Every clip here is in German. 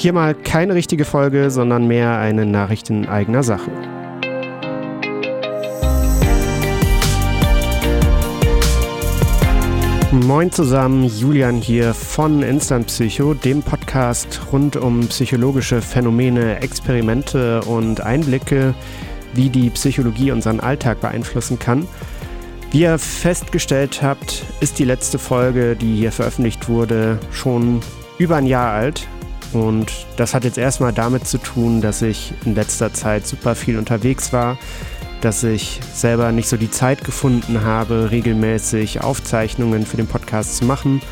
Hier mal keine richtige Folge, sondern mehr eine Nachricht in eigener Sache. Moin zusammen, Julian hier von Instant Psycho, dem Podcast rund um psychologische Phänomene, Experimente und Einblicke, wie die Psychologie unseren Alltag beeinflussen kann. Wie ihr festgestellt habt, ist die letzte Folge, die hier veröffentlicht wurde, schon über ein Jahr alt. Und das hat jetzt erstmal damit zu tun, dass ich in letzter Zeit super viel unterwegs war, dass ich selber nicht so die Zeit gefunden habe, regelmäßig Aufzeichnungen für den Podcast zu machen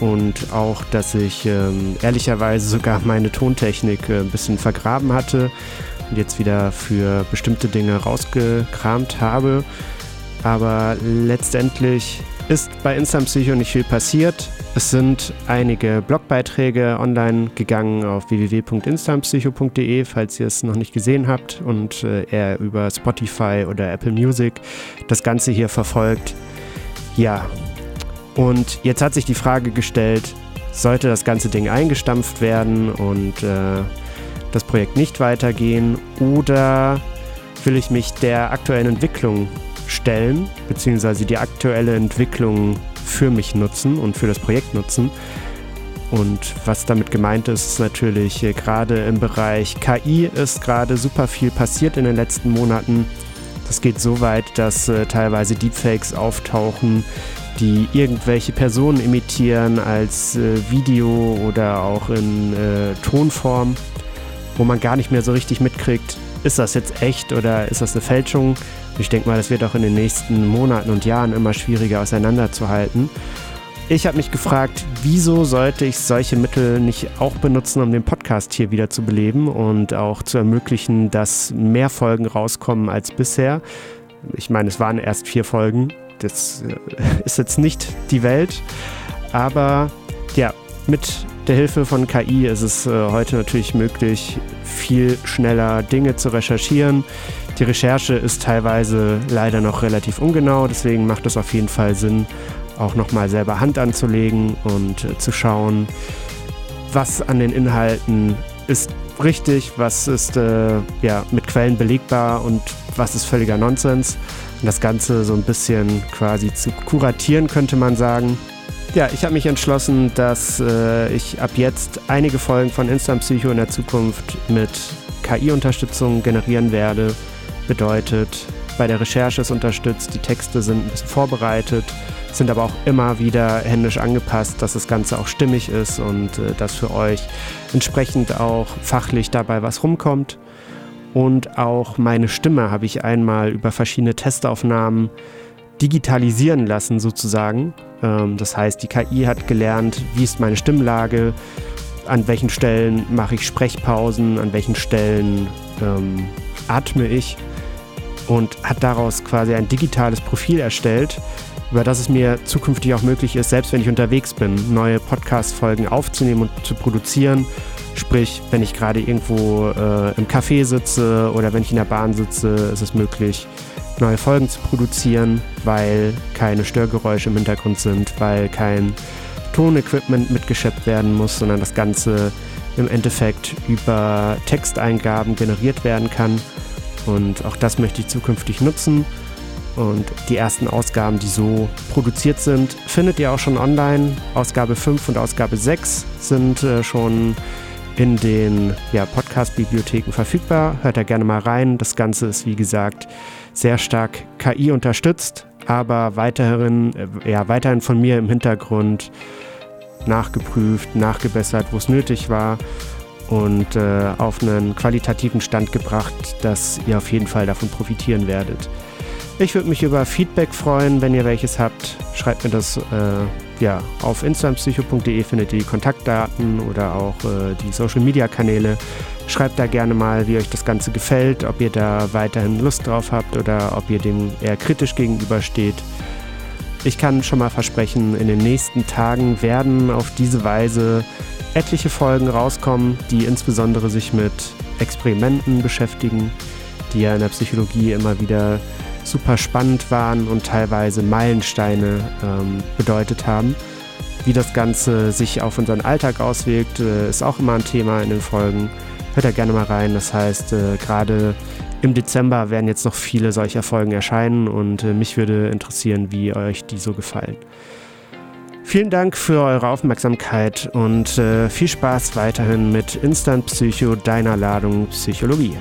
und auch, dass ich ähm, ehrlicherweise sogar meine Tontechnik äh, ein bisschen vergraben hatte und jetzt wieder für bestimmte Dinge rausgekramt habe. Aber letztendlich ist bei Instant Psycho nicht viel passiert. Es sind einige Blogbeiträge online gegangen auf www.instantpsycho.de, falls ihr es noch nicht gesehen habt und äh, er über Spotify oder Apple Music das Ganze hier verfolgt. Ja, und jetzt hat sich die Frage gestellt, sollte das ganze Ding eingestampft werden und äh, das Projekt nicht weitergehen oder will ich mich der aktuellen Entwicklung stellen, beziehungsweise die aktuelle Entwicklung für mich nutzen und für das Projekt nutzen. Und was damit gemeint ist, ist natürlich äh, gerade im Bereich KI ist gerade super viel passiert in den letzten Monaten. Das geht so weit, dass äh, teilweise Deepfakes auftauchen, die irgendwelche Personen imitieren als äh, Video oder auch in äh, Tonform, wo man gar nicht mehr so richtig mitkriegt, ist das jetzt echt oder ist das eine Fälschung? Ich denke mal, das wird auch in den nächsten Monaten und Jahren immer schwieriger auseinanderzuhalten. Ich habe mich gefragt, wieso sollte ich solche Mittel nicht auch benutzen, um den Podcast hier wieder zu beleben und auch zu ermöglichen, dass mehr Folgen rauskommen als bisher. Ich meine, es waren erst vier Folgen. Das äh, ist jetzt nicht die Welt. Aber ja, mit der Hilfe von KI ist es äh, heute natürlich möglich, viel schneller Dinge zu recherchieren. Die Recherche ist teilweise leider noch relativ ungenau, deswegen macht es auf jeden Fall Sinn, auch nochmal selber Hand anzulegen und äh, zu schauen, was an den Inhalten ist richtig, was ist äh, ja, mit Quellen belegbar und was ist völliger Nonsens. Und das Ganze so ein bisschen quasi zu kuratieren, könnte man sagen. Ja, ich habe mich entschlossen, dass äh, ich ab jetzt einige Folgen von Instant Psycho in der Zukunft mit KI-Unterstützung generieren werde. Bedeutet, bei der Recherche ist unterstützt, die Texte sind ein bisschen vorbereitet, sind aber auch immer wieder händisch angepasst, dass das Ganze auch stimmig ist und äh, dass für euch entsprechend auch fachlich dabei was rumkommt. Und auch meine Stimme habe ich einmal über verschiedene Testaufnahmen digitalisieren lassen sozusagen. Ähm, das heißt, die KI hat gelernt, wie ist meine Stimmlage, an welchen Stellen mache ich Sprechpausen, an welchen Stellen ähm, atme ich und hat daraus quasi ein digitales Profil erstellt, über das es mir zukünftig auch möglich ist, selbst wenn ich unterwegs bin, neue Podcast-Folgen aufzunehmen und zu produzieren. Sprich, wenn ich gerade irgendwo äh, im Café sitze oder wenn ich in der Bahn sitze, ist es möglich, neue Folgen zu produzieren, weil keine Störgeräusche im Hintergrund sind, weil kein Tonequipment mitgeschleppt werden muss, sondern das Ganze im Endeffekt über Texteingaben generiert werden kann. Und auch das möchte ich zukünftig nutzen. Und die ersten Ausgaben, die so produziert sind, findet ihr auch schon online. Ausgabe 5 und Ausgabe 6 sind äh, schon in den ja, Podcast-Bibliotheken verfügbar. Hört da gerne mal rein. Das Ganze ist, wie gesagt, sehr stark KI unterstützt, aber weiterhin, äh, ja, weiterhin von mir im Hintergrund nachgeprüft, nachgebessert, wo es nötig war und äh, auf einen qualitativen Stand gebracht, dass ihr auf jeden Fall davon profitieren werdet. Ich würde mich über Feedback freuen, wenn ihr welches habt. Schreibt mir das äh, ja, auf instantpsycho.de findet ihr die Kontaktdaten oder auch äh, die Social Media Kanäle. Schreibt da gerne mal, wie euch das Ganze gefällt, ob ihr da weiterhin Lust drauf habt oder ob ihr dem eher kritisch gegenübersteht. Ich kann schon mal versprechen, in den nächsten Tagen werden auf diese Weise etliche Folgen rauskommen, die insbesondere sich mit Experimenten beschäftigen, die ja in der Psychologie immer wieder super spannend waren und teilweise Meilensteine ähm, bedeutet haben. Wie das Ganze sich auf unseren Alltag auswirkt, äh, ist auch immer ein Thema in den Folgen. Hört da gerne mal rein. Das heißt, äh, gerade im Dezember werden jetzt noch viele solcher Folgen erscheinen und äh, mich würde interessieren, wie euch die so gefallen. Vielen Dank für eure Aufmerksamkeit und äh, viel Spaß weiterhin mit Instant Psycho, deiner Ladung Psychologie.